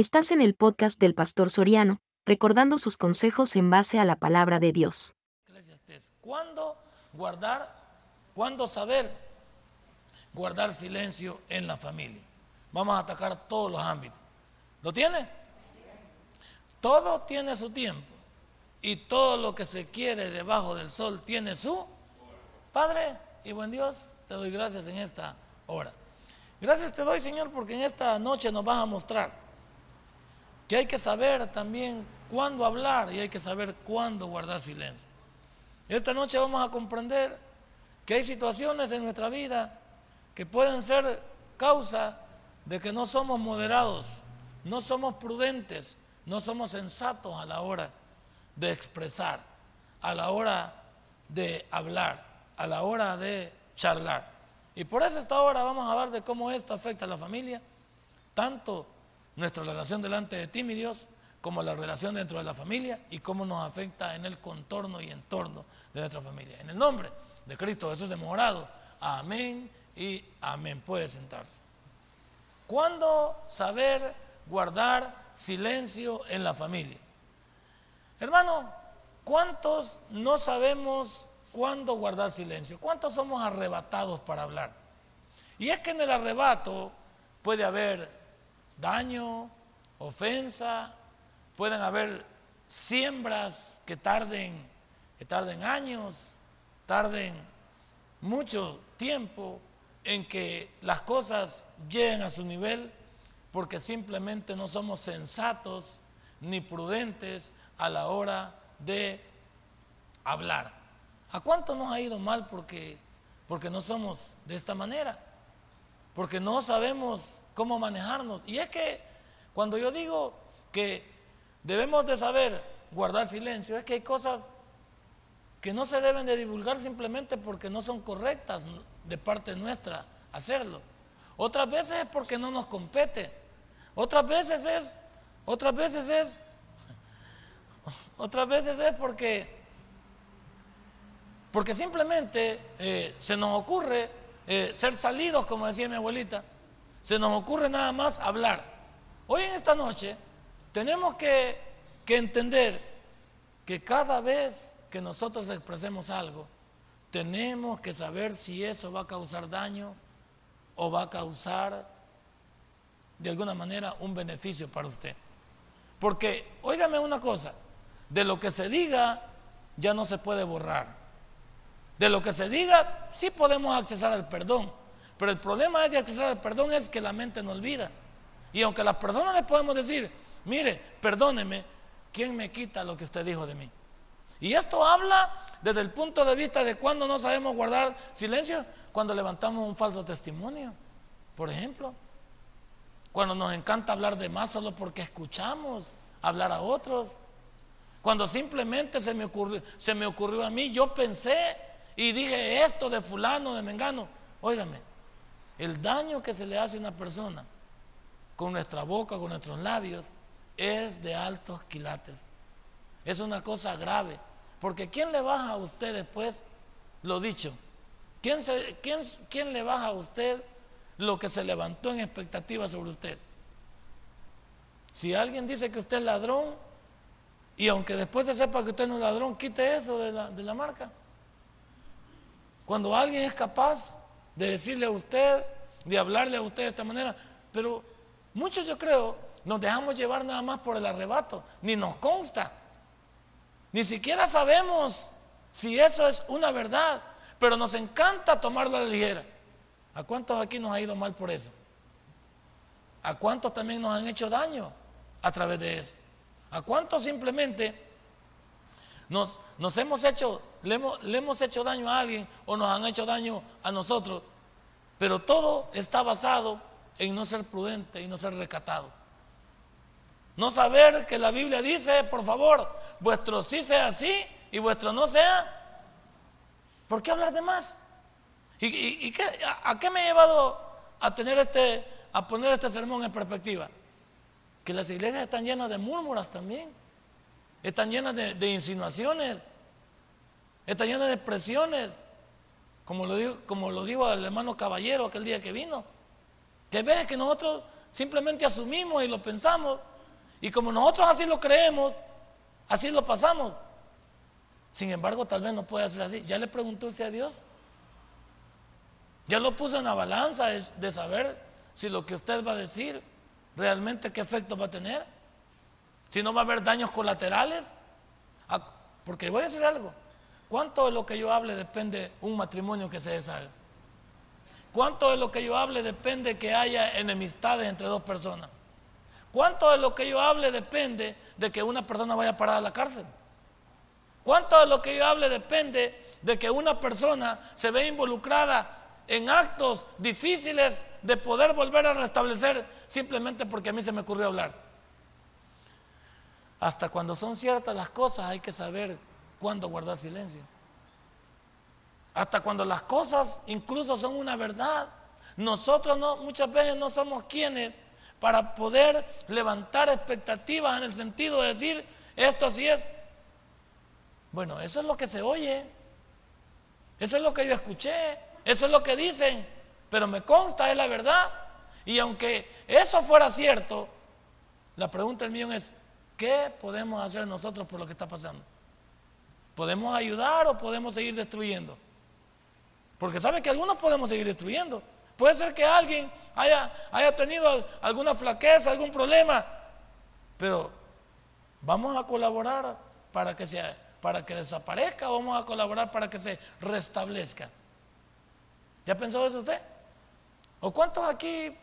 Estás en el podcast del Pastor Soriano, recordando sus consejos en base a la palabra de Dios. ¿Cuándo guardar, cuándo saber guardar silencio en la familia? Vamos a atacar todos los ámbitos. ¿Lo tiene? Todo tiene su tiempo y todo lo que se quiere debajo del sol tiene su Padre y buen Dios, te doy gracias en esta hora. Gracias te doy, Señor, porque en esta noche nos vas a mostrar que hay que saber también cuándo hablar y hay que saber cuándo guardar silencio. Esta noche vamos a comprender que hay situaciones en nuestra vida que pueden ser causa de que no somos moderados, no somos prudentes, no somos sensatos a la hora de expresar, a la hora de hablar, a la hora de charlar. Y por eso esta hora vamos a hablar de cómo esto afecta a la familia, tanto nuestra relación delante de ti, mi Dios, como la relación dentro de la familia y cómo nos afecta en el contorno y entorno de nuestra familia. En el nombre de Cristo Jesús hemos orado. Amén y amén. Puede sentarse. ¿Cuándo saber guardar silencio en la familia? Hermano, ¿cuántos no sabemos cuándo guardar silencio? ¿Cuántos somos arrebatados para hablar? Y es que en el arrebato puede haber daño, ofensa, pueden haber siembras que tarden, que tarden años, tarden mucho tiempo en que las cosas lleguen a su nivel porque simplemente no somos sensatos ni prudentes a la hora de hablar. ¿A cuánto nos ha ido mal porque, porque no somos de esta manera? Porque no sabemos cómo manejarnos. Y es que cuando yo digo que debemos de saber guardar silencio, es que hay cosas que no se deben de divulgar simplemente porque no son correctas de parte nuestra hacerlo. Otras veces es porque no nos compete. Otras veces es, otras veces es, otras veces es porque porque simplemente eh, se nos ocurre eh, ser salidos, como decía mi abuelita, se nos ocurre nada más hablar. Hoy en esta noche tenemos que, entender que cada vez que nosotros expresemos algo, tenemos que saber si eso va a causar daño o va a causar de alguna manera un beneficio para usted. Porque, óigame una cosa, de lo que se diga ya no se puede borrar. De lo que se diga, sí podemos accesar al perdón. Pero el problema de accesar al perdón es que la mente no olvida. Y aunque a las personas les podemos decir, mire, perdóneme, ¿quién me quita lo que usted dijo de mí? Y esto habla desde el punto de vista de cuando no sabemos guardar silencio, cuando levantamos un falso testimonio, por ejemplo. Cuando nos encanta hablar de más solo porque escuchamos hablar a otros. Cuando simplemente se me ocurrió, se me ocurrió a mí, yo pensé y dije esto de fulano, de mengano. Óigame, el daño que se le hace a una persona con nuestra boca, con nuestros labios, es de altos quilates. Es una cosa grave. Porque ¿quién le baja a usted después lo dicho? ¿Quién, quién, quién le baja a usted lo que se levantó en expectativa sobre usted? Si alguien dice que usted es ladrón, y aunque después se sepa que usted no es ladrón, quite eso de la, de la marca. Cuando alguien es capaz de decirle a usted, de hablarle a usted de esta manera, pero muchos yo creo nos dejamos llevar nada más por el arrebato, ni nos consta, ni siquiera sabemos si eso es una verdad, pero nos encanta tomarlo a la ligera. ¿A cuántos aquí nos ha ido mal por eso? ¿A cuántos también nos han hecho daño a través de eso? ¿A cuántos simplemente nos hemos hecho le hemos, hecho daño a alguien o nos han hecho daño a nosotros, pero todo está basado en no ser prudente y no ser recatado. No saber que la Biblia dice, por favor, vuestro sí sea sí y vuestro no sea. ¿Por qué hablar de más? ¿Y, a, qué me ha llevado a tener este, a poner este sermón en perspectiva? Que las iglesias están llenas de murmuras también, están llenas de insinuaciones, Está llena de expresiones, como lo, digo, como lo digo al hermano caballero aquel día que vino. Que ve que nosotros simplemente asumimos y lo pensamos. Y como nosotros así lo creemos, así lo pasamos. Sin embargo, tal vez no puede ser así. ¿Ya le preguntó usted a Dios? ¿Ya lo puso en la balanza de saber si lo que usted va a decir realmente qué efecto va a tener? Si no va a haber daños colaterales. Ah, porque voy a decir algo. ¿Cuánto de lo que yo hable depende un matrimonio que se deshaga? ¿Cuánto de lo que yo hable depende que haya enemistades entre dos personas? ¿Cuánto de lo que yo hable depende de que una persona vaya a parar a la cárcel? ¿Cuánto de lo que yo hable depende de que una persona se ve involucrada en actos difíciles de poder volver a restablecer simplemente porque a mí se me ocurrió hablar? Hasta cuando son ciertas las cosas hay que saber cuándo guardar silencio. Hasta cuando las cosas incluso son una verdad. Nosotros no, muchas veces no somos quienes para poder levantar expectativas en el sentido de decir esto así es. Bueno, eso es lo que se oye. Eso es lo que yo escuché. Eso es lo que dicen. Pero me consta, es la verdad. Y aunque eso fuera cierto, la pregunta del millón es, ¿qué podemos hacer nosotros por lo que está pasando? ¿Podemos ayudar o podemos seguir destruyendo? Porque sabe que algunos podemos seguir destruyendo. Puede ser que alguien haya, haya tenido alguna flaqueza, algún problema, pero vamos a colaborar para que, sea, para que desaparezca, vamos a colaborar para que se restablezca. ¿Ya pensó eso usted? ¿O cuántos aquí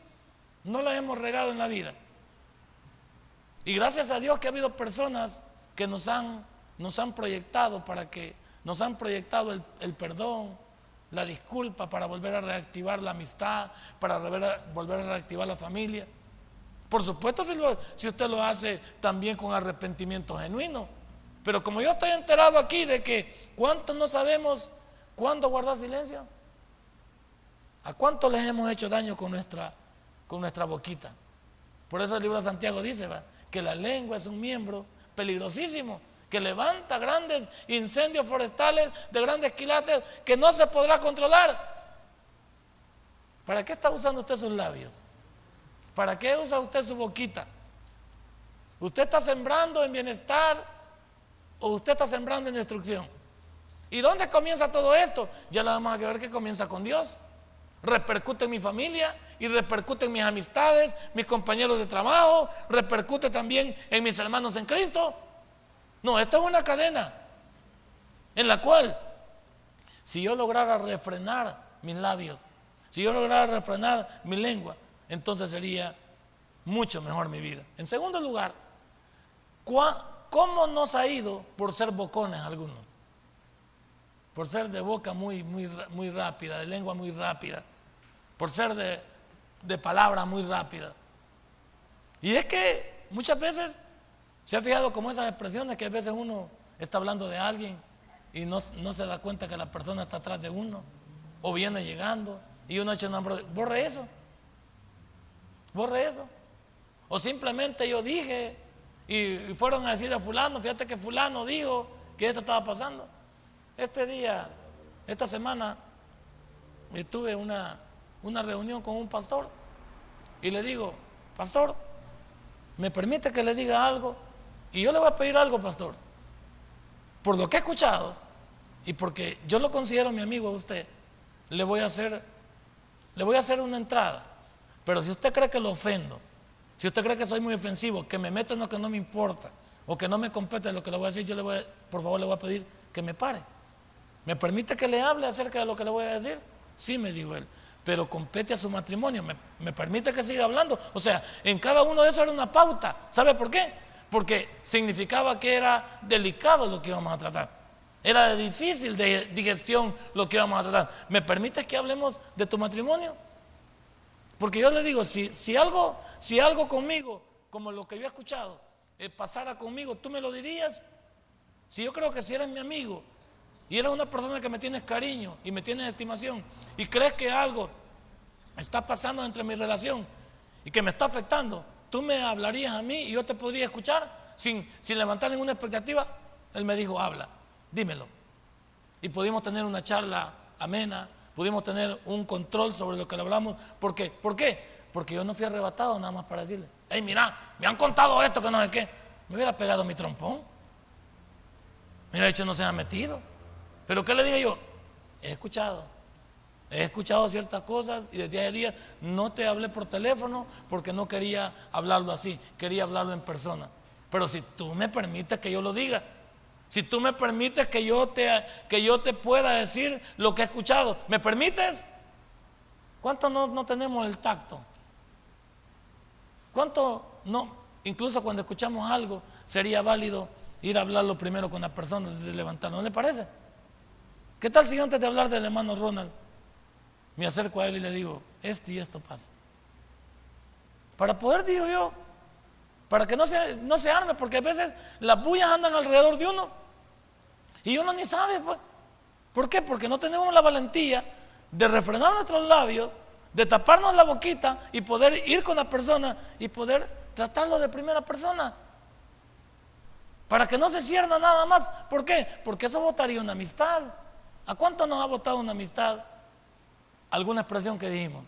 no lo hemos regado en la vida? Y gracias a Dios que ha habido personas que nos han, nos han proyectado para que nos han proyectado el, perdón, la disculpa para volver a reactivar la amistad, para volver a, volver a reactivar la familia. Por supuesto si, usted lo hace también con arrepentimiento genuino. Pero como yo estoy enterado aquí de que cuántos no sabemos cuándo guardar silencio, a cuántos les hemos hecho daño con nuestra, con nuestra boquita. Por eso el libro de Santiago dice que la lengua es un miembro peligrosísimo que levanta grandes incendios forestales de grandes quilates que no se podrá controlar. ¿Para qué está usando usted sus labios? ¿Para qué usa usted su boquita? ¿Usted está sembrando en bienestar o usted está sembrando en destrucción? ¿Y dónde comienza todo esto? Ya lo vamos a ver que comienza con Dios. Repercute en mi familia y repercute en mis amistades, mis compañeros de trabajo, repercute también en mis hermanos en Cristo. No, esta es una cadena en la cual, si yo lograra refrenar mis labios, si yo lograra refrenar mi lengua, entonces sería mucho mejor mi vida. En segundo lugar, ¿cómo nos ha ido por ser bocones algunos? Por ser de boca muy, muy, muy rápida, de lengua muy rápida, por ser de, de palabra muy rápida. Y es que muchas veces ¿Se ha fijado como esas expresiones que a veces uno está hablando de alguien y no, se da cuenta que la persona está atrás de uno o viene llegando y uno echa un nombre? Borre eso. Borre eso. O simplemente yo dije y, fueron a decir a fulano, fíjate que fulano dijo que esto estaba pasando. Este día, esta semana, tuve una, una reunión con un pastor y le digo, pastor, ¿me permite que le diga algo? Y yo le voy a pedir algo, pastor. Por lo que he escuchado y porque yo lo considero mi amigo a usted, le voy a hacer, le voy a hacer una entrada. Pero si usted cree que lo ofendo, si usted cree que soy muy ofensivo, que me meto en lo que no me importa o que no me compete lo que le voy a decir, yo le voy por favor le voy a pedir que me pare. ¿Me permite que le hable acerca de lo que le voy a decir? Sí, me dijo él, pero compete a su matrimonio, me, me permite que siga hablando. O sea, en cada uno de esos era una pauta. ¿Sabe por qué? Porque significaba que era delicado lo que íbamos a tratar. Era difícil de digestión lo que íbamos a tratar. ¿Me permites que hablemos de tu matrimonio? Porque yo le digo, si, si, algo, si algo conmigo, como lo que yo he escuchado, eh, pasara conmigo, ¿tú me lo dirías? Si yo creo que si eres mi amigo y eres una persona que me tienes cariño y me tienes estimación y crees que algo está pasando entre mi relación y que me está afectando, tú me hablarías a mí y yo te podría escuchar sin, sin levantar ninguna expectativa. Él me dijo, habla, dímelo. Y pudimos tener una charla amena, pudimos tener un control sobre lo que le hablamos. ¿Por qué? ¿Por qué? Porque yo no fui arrebatado nada más para decirle, hey, mira, me han contado esto que no sé qué. Me hubiera pegado mi trompón. Me hubiera dicho, no se ha metido. Pero ¿qué le dije yo? He escuchado. He escuchado ciertas cosas y desde a día no te hablé por teléfono porque no quería hablarlo así, quería hablarlo en persona. Pero si tú me permites que yo lo diga, si tú me permites que yo te, que yo te pueda decir lo que he escuchado, ¿me permites? ¿Cuánto no, no tenemos el tacto? ¿Cuánto no, incluso cuando escuchamos algo, sería válido ir a hablarlo primero con la persona de levantar? ¿No le parece? ¿Qué tal si antes de hablar del hermano Ronald, me acerco a él y le digo, esto y esto pasa? Para poder, digo yo, para que no se, no se arme, porque a veces las bullas andan alrededor de uno y uno ni sabe. Pues. ¿Por qué? Porque no tenemos la valentía de refrenar nuestros labios, de taparnos la boquita y poder ir con la persona y poder tratarlo de primera persona. Para que no se cierna nada más. ¿Por qué? Porque eso votaría una amistad. ¿A cuánto nos ha votado una amistad? Alguna expresión que dijimos.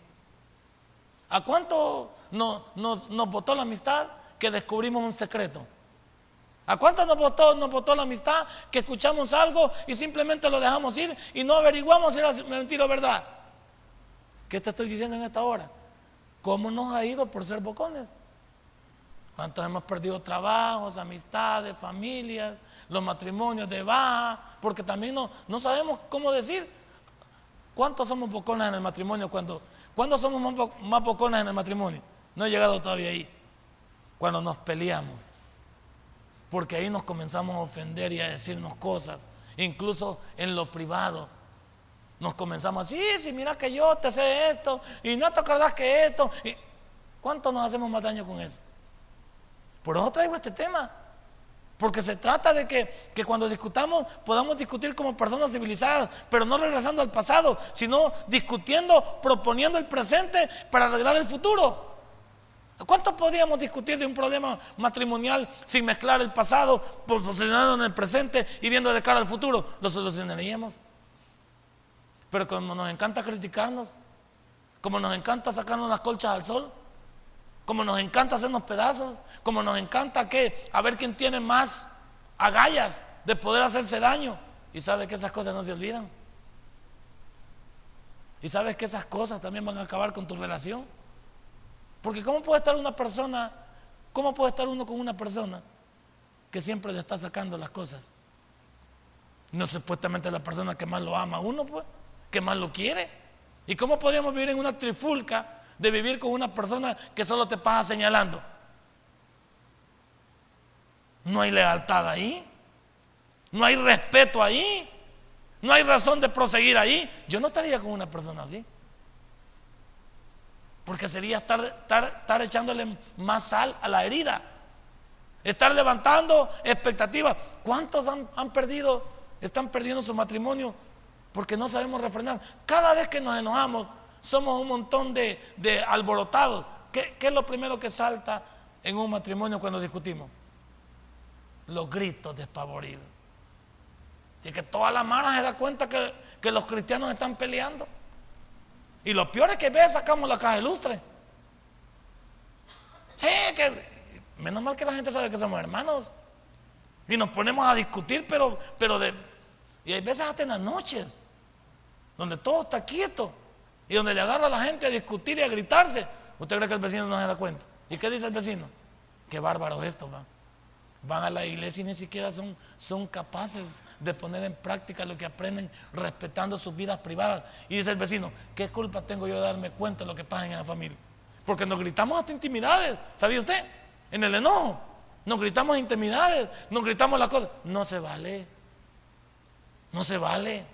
¿A cuánto nos, nos votó la amistad? que descubrimos un secreto? ¿A cuánto nos votó, nos votó la amistad que escuchamos algo y simplemente lo dejamos ir y no averiguamos si era mentira o verdad? ¿Qué te estoy diciendo en esta hora? ¿Cómo nos ha ido por ser bocones? ¿Cuántos hemos perdido trabajos, amistades, familias, los matrimonios de baja? Porque también no, no sabemos cómo decir. ¿Cuántos somos bocones en el matrimonio? cuando ¿Cuándo somos más, bocones en el matrimonio? No he llegado todavía ahí cuando nos peleamos. Porque ahí nos comenzamos a ofender y a decirnos cosas, incluso en lo privado. Nos comenzamos así, sí, mira que yo te sé esto, y no te acordás que esto. Y ¿Cuánto nos hacemos más daño con eso? Por eso traigo este tema. Porque se trata de que, que, cuando discutamos podamos discutir como personas civilizadas, pero no regresando al pasado, sino discutiendo, proponiendo el presente para arreglar el futuro. ¿Cuánto podríamos discutir de un problema matrimonial sin mezclar el pasado, posicionando en el presente y viendo de cara al futuro? Lo solucionaríamos. Pero como nos encanta criticarnos, como nos encanta sacarnos las colchas al sol, como nos encanta hacernos pedazos, como nos encanta que a ver quién tiene más agallas de poder hacerse daño. Y sabes que esas cosas no se olvidan. Y sabes que esas cosas también van a acabar con tu relación. Porque ¿cómo puede estar una persona, cómo puede estar uno con una persona que siempre le está sacando las cosas? No supuestamente la persona que más lo ama a uno, pues, que más lo quiere. ¿Y cómo podríamos vivir en una trifulca de vivir con una persona que solo te pasa señalando? No hay lealtad ahí. No hay respeto ahí. No hay razón de proseguir ahí. Yo no estaría con una persona así. Porque sería estar, estar, echándole más sal a la herida. Estar levantando expectativas. ¿Cuántos han, perdido, están perdiendo su matrimonio porque no sabemos refrenar? Cada vez que nos enojamos, somos un montón de, alborotados. ¿Qué, es lo primero que salta en un matrimonio cuando discutimos? Los gritos despavoridos. Y que toda la mano se da cuenta que, que los cristianos están peleando. Y lo peor es que ve, sacamos la caja de lustre. Sí, que menos mal que la gente sabe que somos hermanos. Y nos ponemos a discutir, pero, pero de. Y hay veces hasta en las noches, donde todo está quieto. Y donde le agarra a la gente a discutir y a gritarse. ¿Usted cree que el vecino no se da cuenta? ¿Y qué dice el vecino? Qué bárbaro esto, va van a la iglesia y ni siquiera son, son capaces de poner en práctica lo que aprenden respetando sus vidas privadas. Y dice el vecino, ¿qué culpa tengo yo de darme cuenta de lo que pasa en la familia? Porque nos gritamos hasta intimidades, ¿sabía usted? En el enojo, nos gritamos intimidades, nos gritamos las cosas. No se vale, no se vale.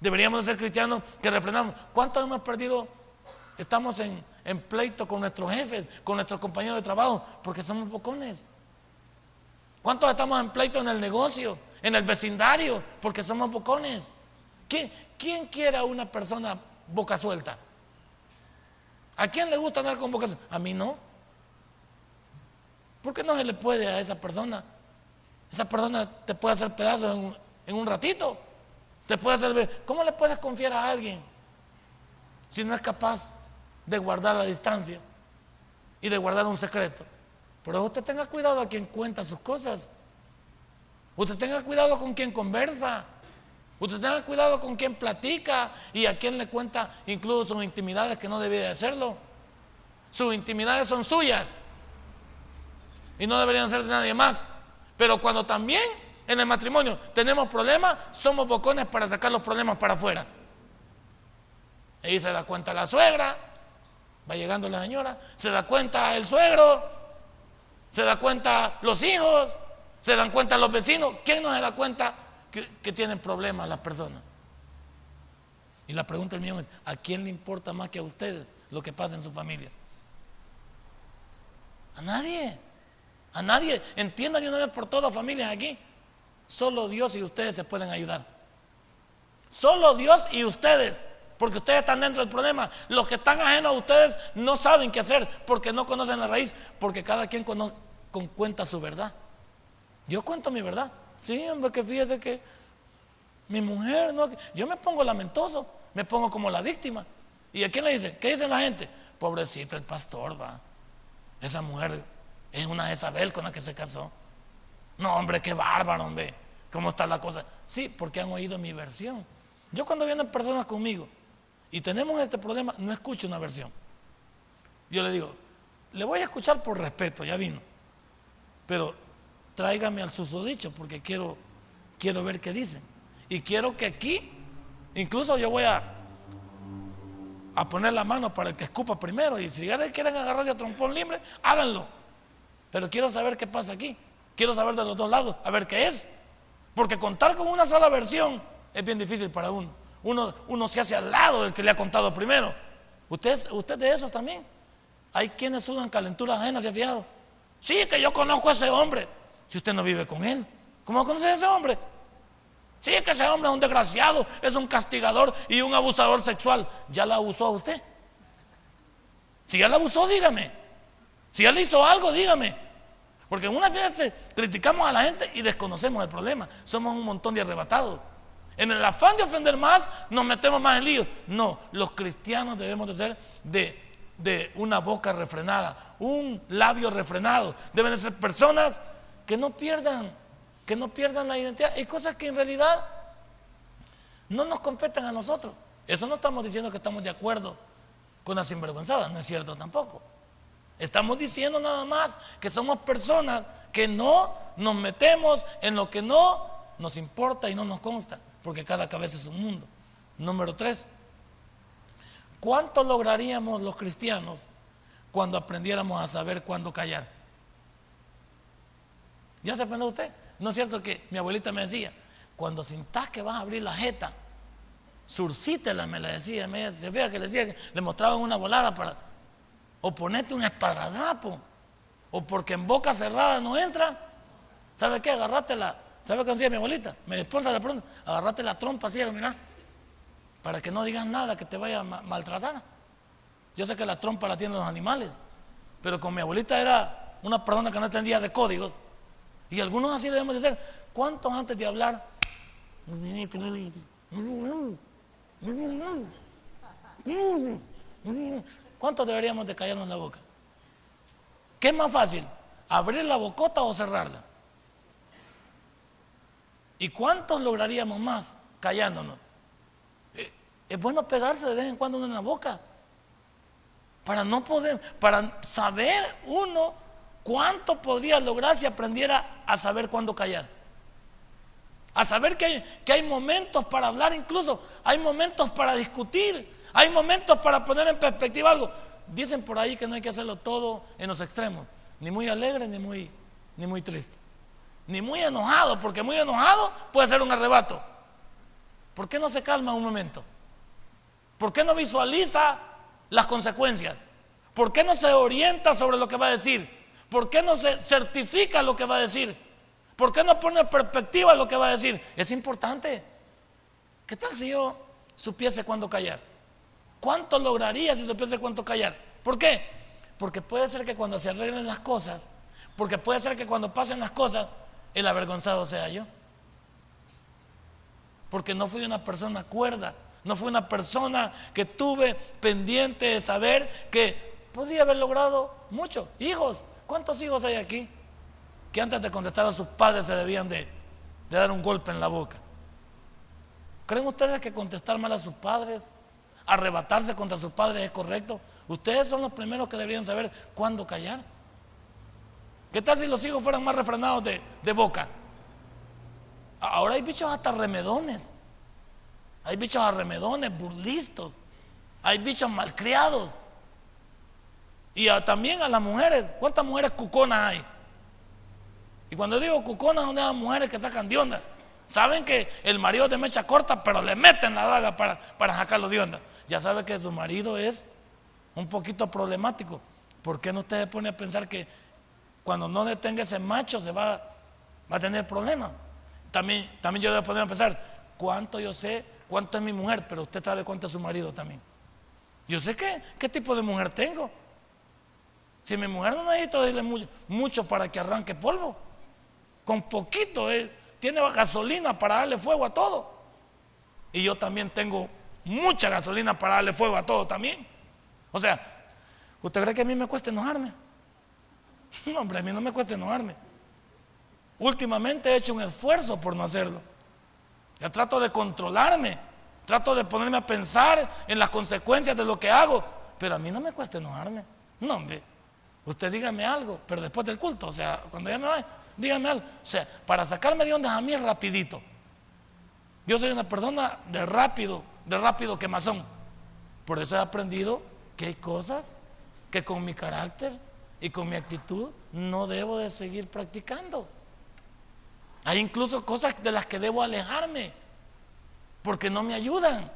Deberíamos de ser cristianos que refrenamos. ¿Cuántos hemos perdido? Estamos en, en pleito con nuestros jefes, con nuestros compañeros de trabajo, porque somos bocones. ¿Cuántos estamos en pleito en el negocio, en el vecindario, porque somos bocones? ¿Quién, quién quiere a una persona boca suelta? ¿A quién le gusta andar con boca suelta? A mí no. ¿Por qué no se le puede a esa persona? Esa persona te puede hacer pedazos en un ratito. Te puede hacer ¿Cómo le puedes confiar a alguien si no es capaz de guardar la distancia y de guardar un secreto. Pero usted tenga cuidado a quien cuenta sus cosas. Usted tenga cuidado con quien conversa. Usted tenga cuidado con quien platica y a quien le cuenta incluso sus intimidades que no debía de hacerlo. Sus intimidades son suyas y no deberían ser de nadie más. Pero cuando también en el matrimonio tenemos problemas, somos bocones para sacar los problemas para afuera. Ahí se da cuenta la suegra, va llegando la señora, se da cuenta el suegro, se da cuenta los hijos, se dan cuenta los vecinos. ¿Quién no se da cuenta que, tienen problemas las personas? Y la pregunta mía es, ¿a quién le importa más que a ustedes lo que pasa en su familia? A nadie. A nadie. Entiendan de una vez por todas familias aquí. Solo Dios y ustedes se pueden ayudar. Solo Dios y ustedes. Porque ustedes están dentro del problema. Los que están ajenos a ustedes no saben qué hacer porque no conocen la raíz. Porque cada quien con, cuenta su verdad. Yo cuento mi verdad. Sí, hombre, que fíjese que mi mujer, no, yo me pongo lamentoso, me pongo como la víctima. ¿Y a quién le dice? ¿Qué dice la gente? Pobrecito el pastor, va. Esa mujer es una Isabel con la que se casó. No, hombre, qué bárbaro, hombre. ¿Cómo está la cosa? Sí, porque han oído mi versión. Yo cuando vienen personas conmigo y tenemos este problema, no escucho una versión. Yo le digo, le voy a escuchar por respeto, ya vino. Pero tráigame al susodicho porque quiero, quiero ver qué dicen. Y quiero que aquí, incluso yo voy a, a poner la mano para el que escupa primero. Y si quieren agarrar de a trompón libre, háganlo. Pero quiero saber qué pasa aquí. Quiero saber de los dos lados, a ver qué es. Porque contar con una sola versión es bien difícil para uno. Uno, uno se hace al lado del que le ha contado primero. ¿Usted, usted de esos también? Hay quienes sudan calenturas ajenas, ¿se ha fijado? Sí, que yo conozco a ese hombre. Si usted no vive con él, ¿cómo conoce a ese hombre? Sí, que ese hombre es un desgraciado, es un castigador y un abusador sexual. ¿Ya la abusó a usted? Si ya la abusó, dígame. Si ya le hizo algo, dígame. Porque unas veces criticamos a la gente y desconocemos el problema. Somos un montón de arrebatados. En el afán de ofender más, nos metemos más en líos. No, los cristianos debemos de ser de, de una boca refrenada, un labio refrenado. Deben de ser personas que no pierdan, que no pierdan la identidad. Hay cosas que en realidad no nos competen a nosotros. Eso no estamos diciendo que estamos de acuerdo con la sinvergüenzada, no es cierto tampoco. Estamos diciendo nada más que somos personas que no nos metemos en lo que no nos importa y no nos consta, porque cada cabeza es un mundo. Número tres, ¿cuánto lograríamos los cristianos cuando aprendiéramos a saber cuándo callar? ¿Ya se aprendió usted? ¿No es cierto que mi abuelita me decía, cuando sintas que vas a abrir la jeta, surcítela, me la decía, me, se fija que le decía, le mostraban una volada para o ponete un esparadrapo, o porque en boca cerrada no entra. ¿Sabe qué? Agarrate la, ¿sabe qué decía mi abuelita? Me esposa de pronto, agarrate la trompa así, mira, para que no digas nada que te vaya a maltratar. Yo sé que la trompa la tienen los animales, pero con mi abuelita era una persona que no entendía de códigos, y algunos así debemos de ser. ¿Cuántos antes de hablar? ¿Cuántos deberíamos de callarnos la boca? ¿Qué es más fácil? ¿Abrir la bocota o cerrarla? ¿Y cuántos lograríamos más callándonos? Eh, es bueno pegarse de vez en cuando en la boca. Para no poder, para saber uno cuánto podría lograr si aprendiera a saber cuándo callar. A saber que hay, que hay momentos para hablar incluso, hay momentos para discutir, hay momentos para poner en perspectiva algo. Dicen por ahí que no hay que hacerlo todo en los extremos, ni muy alegre ni muy, ni muy triste, ni muy enojado, porque muy enojado puede ser un arrebato. ¿Por qué no se calma un momento? ¿Por qué no visualiza las consecuencias? ¿Por qué no se orienta sobre lo que va a decir? ¿Por qué no se certifica lo que va a decir? ¿Por qué no pone en perspectiva lo que va a decir? Es importante. ¿Qué tal si yo supiese cuándo callar? ¿Cuánto lograría si supiese cuánto callar? ¿Por qué? Porque puede ser que cuando se arreglen las cosas, porque puede ser que cuando pasen las cosas, el avergonzado sea yo. Porque no fui una persona cuerda, No fue una persona que tuve pendiente de saber que podría haber logrado mucho. Hijos, ¿cuántos hijos hay aquí? Que antes de contestar a sus padres se debían de, de dar un golpe en la boca. ¿Creen ustedes que contestar mal a sus padres, arrebatarse contra sus padres es correcto? Ustedes son los primeros que deberían saber cuándo callar. ¿Qué tal si los hijos fueran más refrenados de, de boca? Ahora hay bichos hasta remedones. Hay bichos arremedones, burlistos. Hay bichos malcriados. Y también a las mujeres. ¿Cuántas mujeres cuconas hay? Y cuando digo cuconas, son las mujeres que sacan de. Saben que el marido de mecha corta, pero le meten la daga para, para sacarlo de onda. Ya sabe que su marido es un poquito problemático. ¿Por qué no usted se pone a pensar que cuando no detenga ese macho se va, a tener problemas? También, también yo debo poner a pensar, ¿cuánto yo sé? ¿Cuánto es mi mujer? Pero usted sabe cuánto es su marido también. Yo sé qué, tipo de mujer tengo. Si mi mujer no necesita decirle mucho, para que arranque polvo, con poquito, eh, tiene gasolina para darle fuego a todo. Y yo también tengo mucha gasolina para darle fuego a todo también. O sea, ¿usted cree que a mí me cuesta enojarme? No, hombre, a mí no me cuesta enojarme. Últimamente he hecho un esfuerzo por no hacerlo. Ya trato de controlarme, trato de ponerme a pensar en las consecuencias de lo que hago, pero a mí no me cuesta enojarme. No, hombre, usted dígame algo, pero después del culto, o sea, cuando ya me vaya, dígame algo. O sea, para sacarme de ondas a mí es rapidito. Yo soy una persona de rápido, de rápido quemazón. Por eso he aprendido que hay cosas que con mi carácter y con mi actitud no debo de seguir practicando. Hay incluso cosas de las que debo alejarme porque no me ayudan,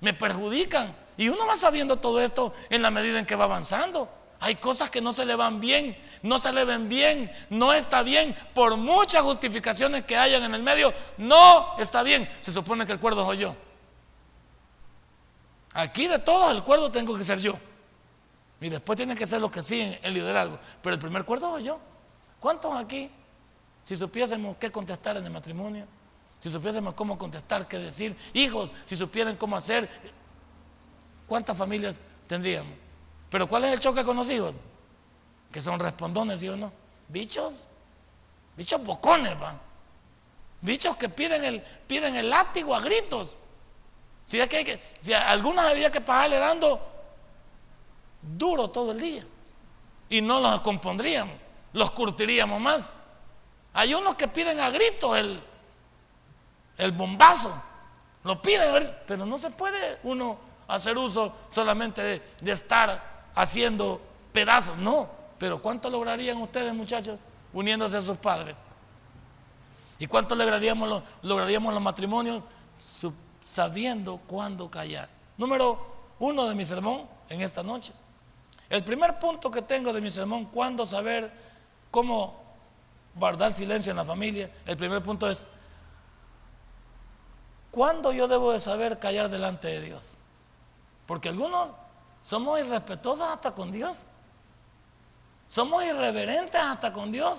me perjudican. Y uno va sabiendo todo esto en la medida en que va avanzando. Hay cosas que no se le van bien, no se le ven bien, no está bien, por muchas justificaciones que hayan en el medio, no está bien. Se supone que el cuerdo soy yo. Aquí de todos el cuerdo tengo que ser yo. Y después tiene que ser lo que sí el liderazgo. Pero el primer cuerdo soy yo. ¿Cuántos aquí si supiésemos qué contestar en el matrimonio, si supiésemos cómo contestar, qué decir, hijos, si supieran cómo hacer, ¿cuántas familias tendríamos? Pero ¿cuál es el choque con los hijos? Que son respondones, ¿sí o no? Bichos, bichos bocones, van. Bichos que piden el, piden el látigo a gritos. Si, es que, si a algunos había que pagarle dando duro todo el día. Y no los compondríamos, los curtiríamos más. Hay unos que piden a gritos el, el bombazo. Lo piden, pero no se puede uno hacer uso solamente de, estar haciendo pedazos. No, pero ¿cuánto lograrían ustedes, muchachos, uniéndose a sus padres? ¿Y cuánto lograríamos los, lograríamos los matrimonios sabiendo cuándo callar? Número uno de mi sermón en esta noche. El primer punto que tengo de mi sermón, cuándo saber cómo guardar silencio en la familia, el primer punto es, ¿cuándo yo debo de saber callar delante de Dios? Porque algunos somos irrespetuosos hasta con Dios. Somos irreverentes hasta con Dios.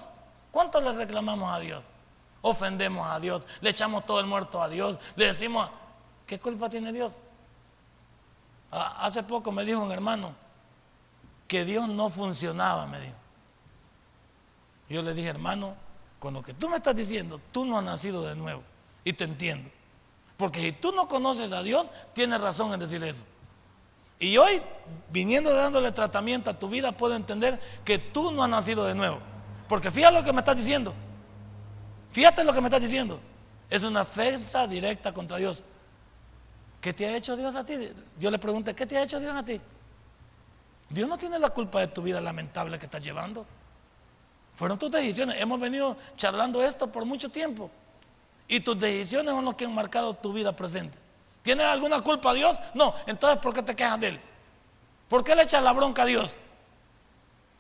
¿Cuánto le reclamamos a Dios? Ofendemos a Dios, le echamos todo el muerto a Dios, le decimos, ¿qué culpa tiene Dios? Hace poco me dijo un hermano que Dios no funcionaba, me dijo. Yo le dije, hermano, con lo que tú me estás diciendo, tú no has nacido de nuevo. Y te entiendo. Porque si tú no conoces a Dios, tienes razón en decir eso. Y hoy, viniendo dándole tratamiento a tu vida, puedo entender que tú no has nacido de nuevo. Porque fíjate lo que me estás diciendo. Fíjate lo que me estás diciendo. Es una ofensa directa contra Dios. ¿Qué te ha hecho Dios a ti? Yo le pregunté, ¿qué te ha hecho Dios a ti? Dios no tiene la culpa de tu vida lamentable que estás llevando. Fueron tus decisiones. Hemos venido charlando esto por mucho tiempo. Y tus decisiones son los que han marcado tu vida presente. ¿Tienes alguna culpa a Dios? No. Entonces, ¿por qué te quejas de Él? ¿Por qué le echas la bronca a Dios?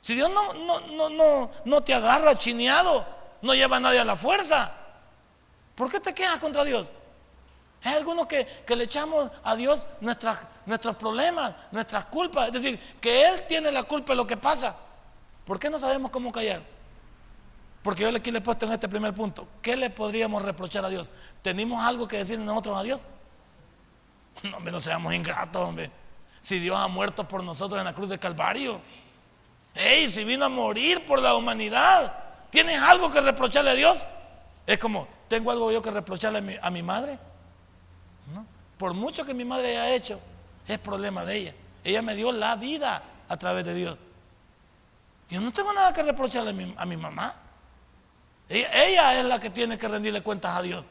Si Dios no, no, no, no, no te agarra chineado, no lleva a nadie a la fuerza, ¿por qué te quejas contra Dios? Hay algunos que, le echamos a Dios nuestras, nuestros problemas, nuestras culpas. Es decir, que Él tiene la culpa de lo que pasa. ¿Por qué no sabemos cómo callar? Porque yo aquí le he puesto en este primer punto, ¿qué le podríamos reprochar a Dios? ¿Tenemos algo que decir nosotros a Dios? No, hombre, no seamos ingratos, hombre. Si Dios ha muerto por nosotros en la cruz de Calvario. Ey, si vino a morir por la humanidad. ¿Tienes algo que reprocharle a Dios? Es como, ¿tengo algo yo que reprocharle a mi, madre? Por mucho que mi madre haya hecho, es problema de ella. Ella me dio la vida a través de Dios. Yo no tengo nada que reprocharle a mi, mamá. Ella, es la que tiene que rendirle cuentas a Dios.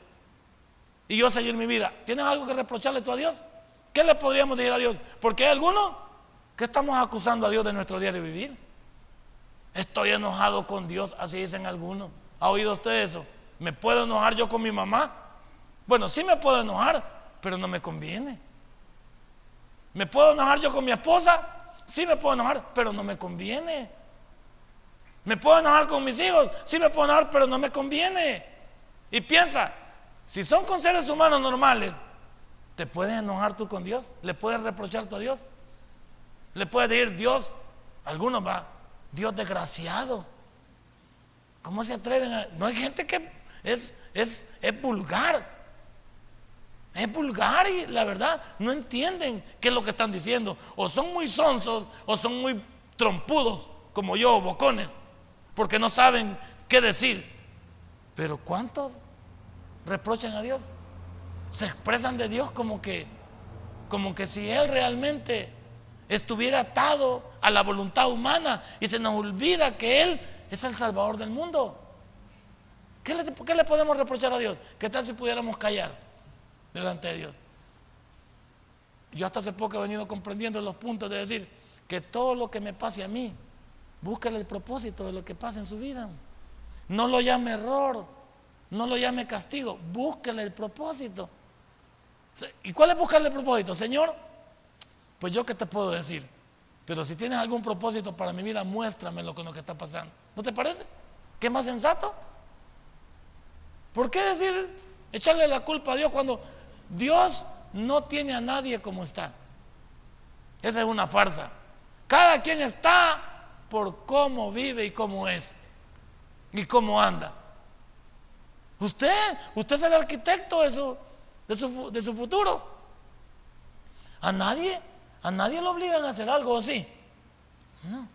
Y yo seguir mi vida. ¿Tienes algo que reprocharle tú a Dios? ¿Qué le podríamos decir a Dios? Porque hay algunos que estamos acusando a Dios de nuestro diario vivir. Estoy enojado con Dios, así dicen algunos. ¿Ha oído usted eso? ¿Me puedo enojar yo con mi mamá? Bueno, sí me puedo enojar, pero no me conviene. ¿Me puedo enojar yo con mi esposa? Sí me puedo enojar, pero no me conviene. ¿Me puedo enojar con mis hijos? Sí me puedo enojar, pero no me conviene. Y piensa, si son con seres humanos normales, ¿te puedes enojar tú con Dios? ¿Le puedes reprochar tú a Dios? ¿Le puedes decir, Dios, algunos va, Dios desgraciado. ¿Cómo se atreven a.? No hay gente que es, es, es vulgar. Es vulgar y la verdad no entienden qué es lo que están diciendo. O son muy sonsos o son muy trompudos, como yo, bocones, porque no saben qué decir. Pero ¿cuántos reprochan a Dios? Se expresan de Dios como que, como que si Él realmente estuviera atado a la voluntad humana y se nos olvida que Él es el Salvador del mundo. ¿Qué le, podemos reprochar a Dios? ¿Qué tal si pudiéramos callar delante de Dios? Yo hasta hace poco he venido comprendiendo los puntos de decir que todo lo que me pase a mí, búsquele el propósito de lo que pasa en su vida. No lo llame error, no lo llame castigo, búsquele el propósito. ¿Y cuál es buscarle el propósito? Señor, pues yo qué te puedo decir. Pero si tienes algún propósito para mi vida, muéstramelo con lo que está pasando. ¿No te parece? ¿Qué más sensato? ¿Por qué decir, echarle la culpa a Dios cuando Dios no tiene a nadie como está? Esa es una farsa. Cada quien está por cómo vive y cómo es y cómo anda. Usted, usted es el arquitecto de su, de su, de su futuro. A nadie a nadie lo obligan a hacer algo así. No.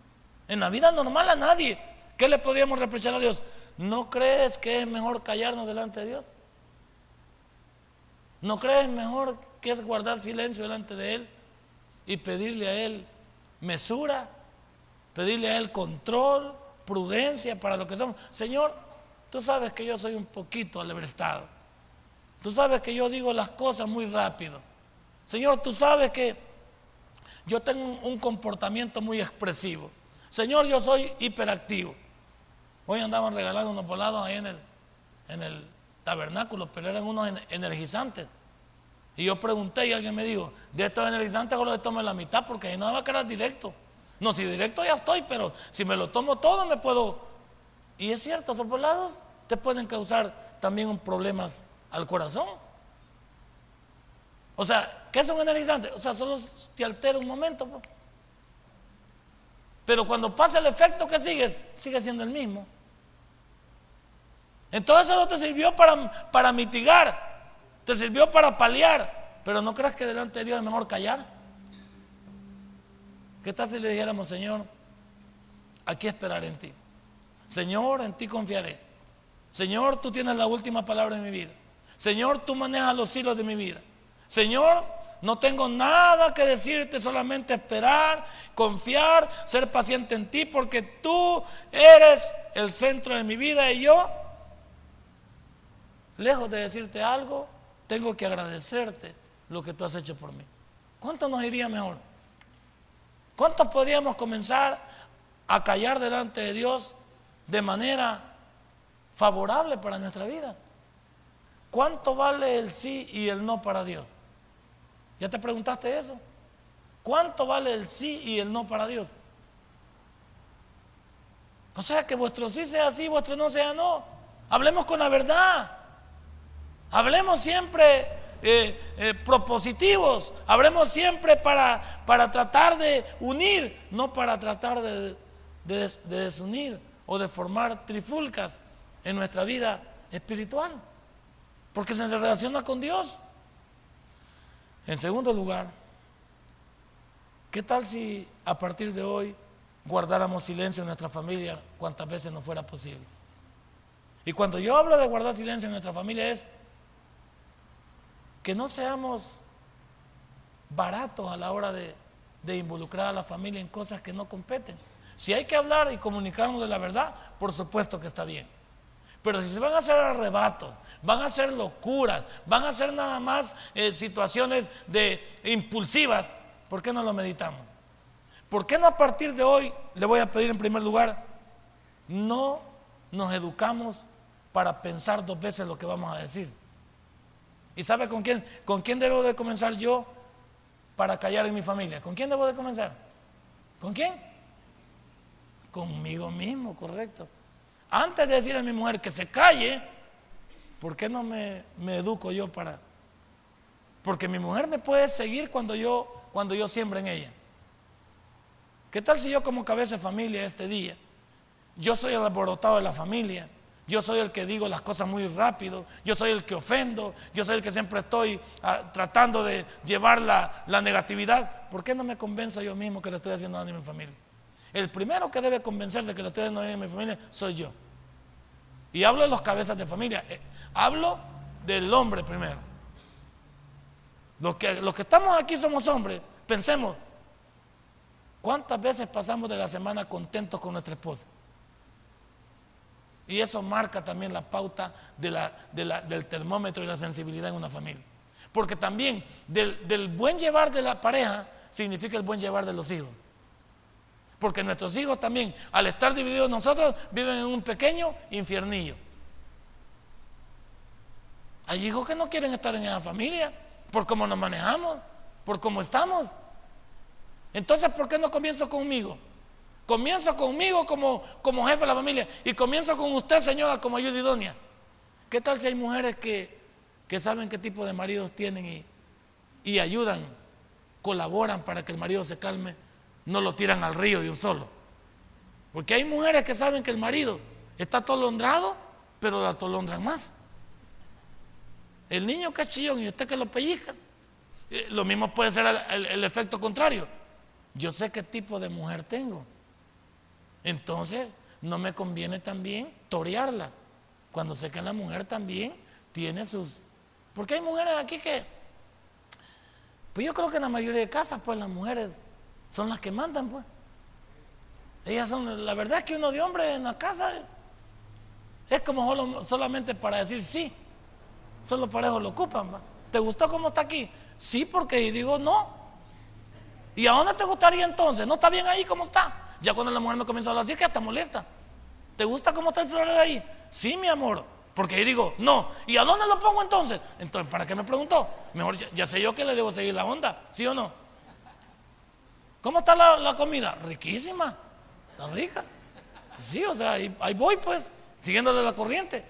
En la vida normal a nadie. ¿Qué le podríamos reprochar a Dios? ¿No crees que es mejor callarnos delante de Dios? ¿No crees mejor que guardar silencio delante de Él y pedirle a Él mesura, pedirle a Él control, prudencia para lo que somos? Señor, tú sabes que yo soy un poquito alebrestado. Tú sabes que yo digo las cosas muy rápido. Señor, tú sabes que yo tengo un comportamiento muy expresivo. Señor, yo soy hiperactivo. Hoy andaban regalando unos volados ahí en el, en el tabernáculo, pero eran unos energizantes. Y yo pregunté y alguien me dijo, de estos energizantes solo le tomo la mitad porque ahí no va a quedar directo. No, si directo ya estoy, pero si me lo tomo todo me puedo... Y es cierto, esos volados te pueden causar también problemas al corazón. O sea, ¿qué son energizantes? O sea, solo te altera un momento. Pues. Pero cuando pasa el efecto que sigues, sigue siendo el mismo. Entonces eso te sirvió para, para mitigar, te sirvió para paliar, pero no creas que delante de Dios es mejor callar. ¿Qué tal si le dijéramos, Señor, aquí esperaré en ti? Señor, en ti confiaré. Señor, tú tienes la última palabra en mi vida. Señor, tú manejas los hilos de mi vida. Señor, no tengo nada que decirte, solamente esperar, confiar, ser paciente en ti, porque tú eres el centro de mi vida y yo, lejos de decirte algo, tengo que agradecerte lo que tú has hecho por mí. ¿Cuánto nos iría mejor? ¿Cuántos podríamos comenzar a callar delante de Dios de manera favorable para nuestra vida? ¿Cuánto vale el sí y el no para Dios? ¿Ya te preguntaste eso? ¿Cuánto vale el sí y el no para Dios? O sea, que vuestro sí sea sí, vuestro no sea no. Hablemos con la verdad. Hablemos siempre eh, eh, propositivos. Hablemos siempre para, para, tratar de unir, no para tratar de, de desunir o de formar trifulcas en nuestra vida espiritual. Porque se relaciona con Dios. En segundo lugar, ¿qué tal si a partir de hoy guardáramos silencio en nuestra familia cuantas veces no fuera posible? Y cuando yo hablo de guardar silencio en nuestra familia es que no seamos baratos a la hora de, involucrar a la familia en cosas que no competen. Si hay que hablar y comunicarnos de la verdad, por supuesto que está bien. Pero si se van a hacer arrebatos, van a hacer locuras, van a hacer nada más eh, situaciones de impulsivas, ¿por qué no lo meditamos? ¿Por qué no a partir de hoy, le voy a pedir en primer lugar, no nos educamos para pensar dos veces lo que vamos a decir? ¿Y sabe con quién, con quién debo de comenzar yo para callar en mi familia? ¿Con quién debo de comenzar? ¿Con quién? Conmigo mismo, correcto. Antes de decir a mi mujer que se calle, ¿por qué no me, me educo yo para? Porque mi mujer me puede seguir cuando yo, cuando yo siembro en ella. ¿Qué tal si yo como cabeza de familia este día, yo soy el alborotado de la familia, yo soy el que digo las cosas muy rápido, yo soy el que ofendo, yo soy el que siempre estoy ah, tratando de llevar la, la, negatividad. ¿Por qué no me convenzo yo mismo que le estoy haciendo daño a mi familia? El primero que debe convencerse de que le estoy haciendo daño a mi familia soy yo. Y hablo de los cabezas de familia, eh, hablo del hombre primero. Los que, los que estamos aquí somos hombres, pensemos, ¿cuántas veces pasamos de la semana contentos con nuestra esposa? Y eso marca también la pauta del termómetro y la sensibilidad en una familia. Porque también del, buen llevar de la pareja significa el buen llevar de los hijos. Porque nuestros hijos también, al estar divididos nosotros, viven en un pequeño infiernillo. Hay hijos que no quieren estar en esa familia por cómo nos manejamos, por cómo estamos. Entonces, ¿por qué no comienzo conmigo? Comienzo conmigo como, como jefe de la familia y comienzo con usted, señora, como ayuda idónea. ¿Qué tal si hay mujeres que, saben qué tipo de maridos tienen y, y ayudan, colaboran para que el marido se calme? No lo tiran al río de un solo. Porque hay mujeres que saben que el marido está atolondrado, pero lo atolondran más. El niño que es chillón y usted que lo pellizca. Eh, lo mismo puede ser el efecto contrario. Yo sé qué tipo de mujer tengo. Entonces, no me conviene también torearla. Cuando sé que la mujer también tiene sus... Porque hay mujeres aquí que... Pues yo creo que en la mayoría de casas, pues las mujeres son las que mandan, pues. Ellas son... La verdad es que uno de hombre en la casa es como solamente para decir sí. Solo para lo ocupan. ¿Te gustó cómo está aquí? Sí, porque digo no. ¿Y a dónde te gustaría entonces? ¿No está bien ahí como está? Ya cuando la mujer me comienza a hablar así, es que hasta molesta. ¿Te gusta cómo está el florero ahí? Sí, mi amor. Porque ahí digo, no. ¿Y a dónde lo pongo entonces? Entonces, ¿para qué me preguntó? Mejor ya, sé yo que le debo seguir la onda, ¿sí o no? ¿Cómo está la, comida? Riquísima. Está rica. Sí, o sea, ahí, ahí, voy pues, siguiéndole la corriente.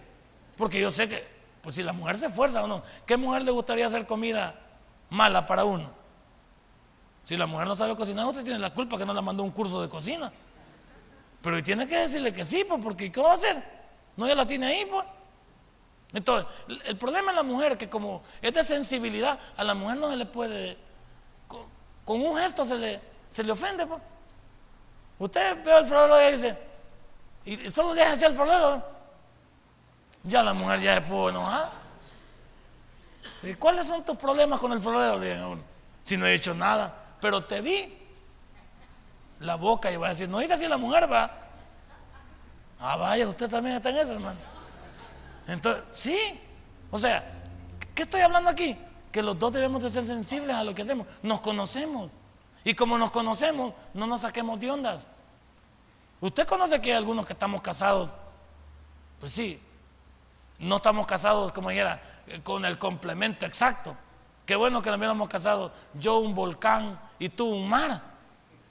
Porque yo sé que, pues si la mujer se esfuerza o no, ¿qué mujer le gustaría hacer comida mala para uno? Si la mujer no sabe cocinar, usted tiene la culpa que no la mandó un curso de cocina. Pero tiene que decirle que sí, pues, porque ¿qué va a hacer? No ya la tiene ahí, pues. Entonces, el problema en la mujer que como es de sensibilidad, a la mujer no se le puede, con, un gesto se le, se le ofende, pues. Usted ve al florero y dice, y solo le hace el florero, ya la mujer ya se puede enojar. ¿Y cuáles son tus problemas con el florero? Si no he hecho nada pero te vi la boca y va a decir, no dice así la mujer, va. Ah, vaya, usted también está en eso, hermano. Entonces, sí. O sea, ¿qué estoy hablando aquí? Que los dos debemos de ser sensibles a lo que hacemos. Nos conocemos. Y como nos conocemos, no nos saquemos de ondas. Usted conoce que hay algunos que estamos casados. Pues sí, no estamos casados, como dijera, eh, con el complemento exacto. Qué bueno que nos hubiéramos casado yo un volcán y tú un mar.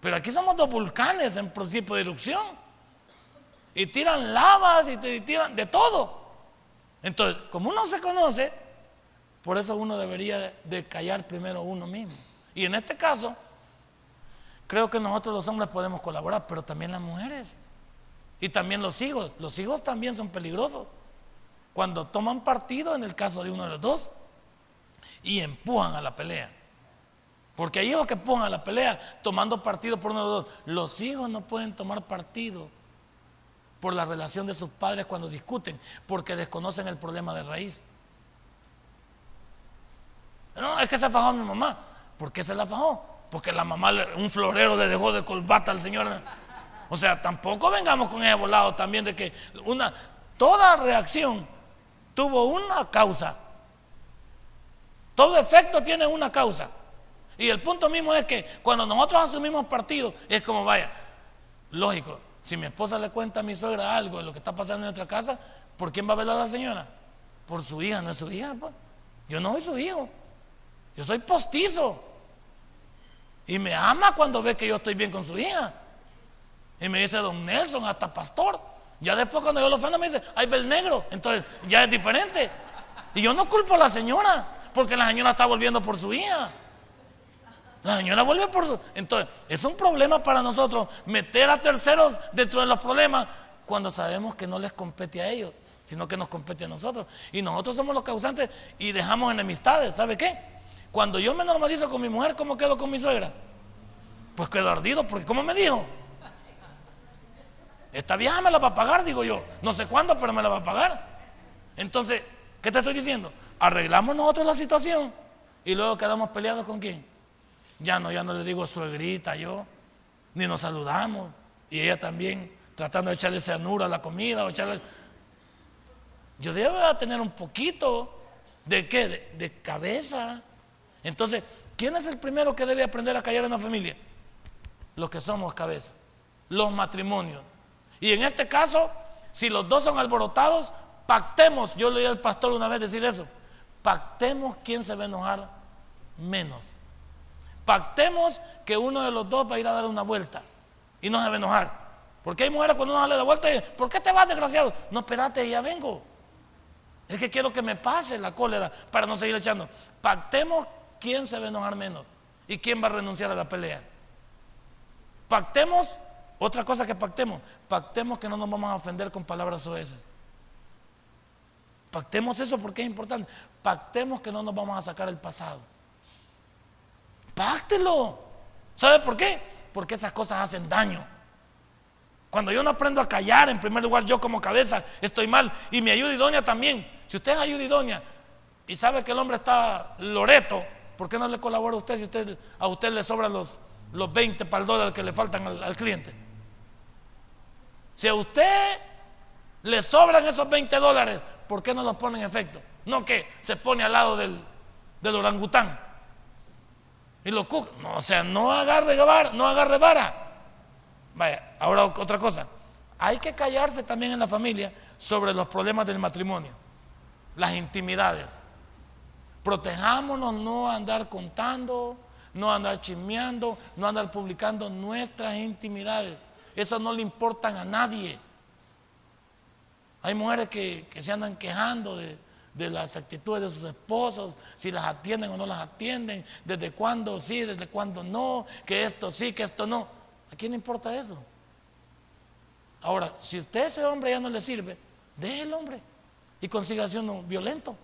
Pero aquí somos dos volcanes en principio de erupción. Y tiran lavas y te tiran de todo. Entonces, como uno se conoce, por eso uno debería de callar primero uno mismo. Y en este caso, creo que nosotros los hombres podemos colaborar, pero también las mujeres. Y también los hijos. Los hijos también son peligrosos. Cuando toman partido, en el caso de uno de los dos, y empujan a la pelea. Porque hay hijos que pongan la pelea tomando partido por uno de los dos. Los hijos no pueden tomar partido por la relación de sus padres cuando discuten, porque desconocen el problema de raíz. No, es que se fajó mi mamá. ¿Por qué se la fajó? Porque la mamá, un florero le dejó de colbata al señor. O sea, tampoco vengamos con ese volado también de que una, toda reacción tuvo una causa. Todo efecto tiene una causa. Y el punto mismo es que cuando nosotros asumimos partido, es como vaya, lógico, si mi esposa le cuenta a mi suegra algo de lo que está pasando en nuestra casa, ¿por quién va a velar a la señora? Por su hija, no es su hija. Pues. Yo no soy su hijo, yo soy postizo. Y me ama cuando ve que yo estoy bien con su hija. Y me dice, don Nelson, hasta pastor. Ya después cuando yo lo ofendo me dice, ay, ve el negro. Entonces ya es diferente. Y yo no culpo a la señora, porque la señora está volviendo por su hija. La señora vuelve por su... Entonces, es un problema para nosotros meter a terceros dentro de los problemas cuando sabemos que no les compete a ellos, sino que nos compete a nosotros. Y nosotros somos los causantes y dejamos enemistades. ¿Sabe qué? Cuando yo me normalizo con mi mujer, ¿cómo quedo con mi suegra? Pues quedo ardido, porque ¿cómo me dijo? Esta vieja me la va a pagar, digo yo. No sé cuándo, pero me la va a pagar. Entonces, ¿qué te estoy diciendo? Arreglamos nosotros la situación y luego quedamos peleados con quién? Ya no, ya no le digo suegrita yo, ni nos saludamos. Y ella también tratando de echarle cianuro a la comida o echarle... Yo debo tener un poquito de qué? De, de, cabeza. Entonces, ¿quién es el primero que debe aprender a callar en la familia? Los que somos cabeza, los matrimonios. Y en este caso, si los dos son alborotados, pactemos. Yo leí al pastor una vez decir eso. Pactemos quién se va a enojar menos. Pactemos que uno de los dos va a ir a dar una vuelta y no se va a enojar. Porque hay mujeres cuando uno sale de vuelta ¿por qué te vas, desgraciado? No, espérate, ya vengo. Es que quiero que me pase la cólera para no seguir echando. Pactemos quién se va a enojar menos y quién va a renunciar a la pelea. Pactemos, otra cosa que pactemos, pactemos que no nos vamos a ofender con palabras oeces. Pactemos eso porque es importante. Pactemos que no nos vamos a sacar el pasado. Páctelo. ¿Sabe por qué? Porque esas cosas hacen daño. Cuando yo no aprendo a callar, en primer lugar yo como cabeza estoy mal y mi ayuda idónea también. Si usted es ayuda idónea y sabe que el hombre está loreto, ¿por qué no le colabora a usted si a usted le sobran los, los 20 para el dólar que le faltan al, cliente? Si a usted le sobran esos 20 dólares, ¿por qué no los pone en efecto? No que se pone al lado del, del orangután. Y los no, o sea, no agarre no agarre vara. Vaya, ahora otra cosa. Hay que callarse también en la familia sobre los problemas del matrimonio, las intimidades. Protejámonos no andar contando, no andar chismeando, no andar publicando nuestras intimidades. Eso no le importan a nadie. Hay mujeres que, que se andan quejando de, de las actitudes de sus esposos, si las atienden o no las atienden, desde cuándo sí, desde cuándo no, que esto sí, que esto no. ¿A quién le importa eso? Ahora, si usted ese hombre ya no le sirve, deje el hombre y consiga uno violento.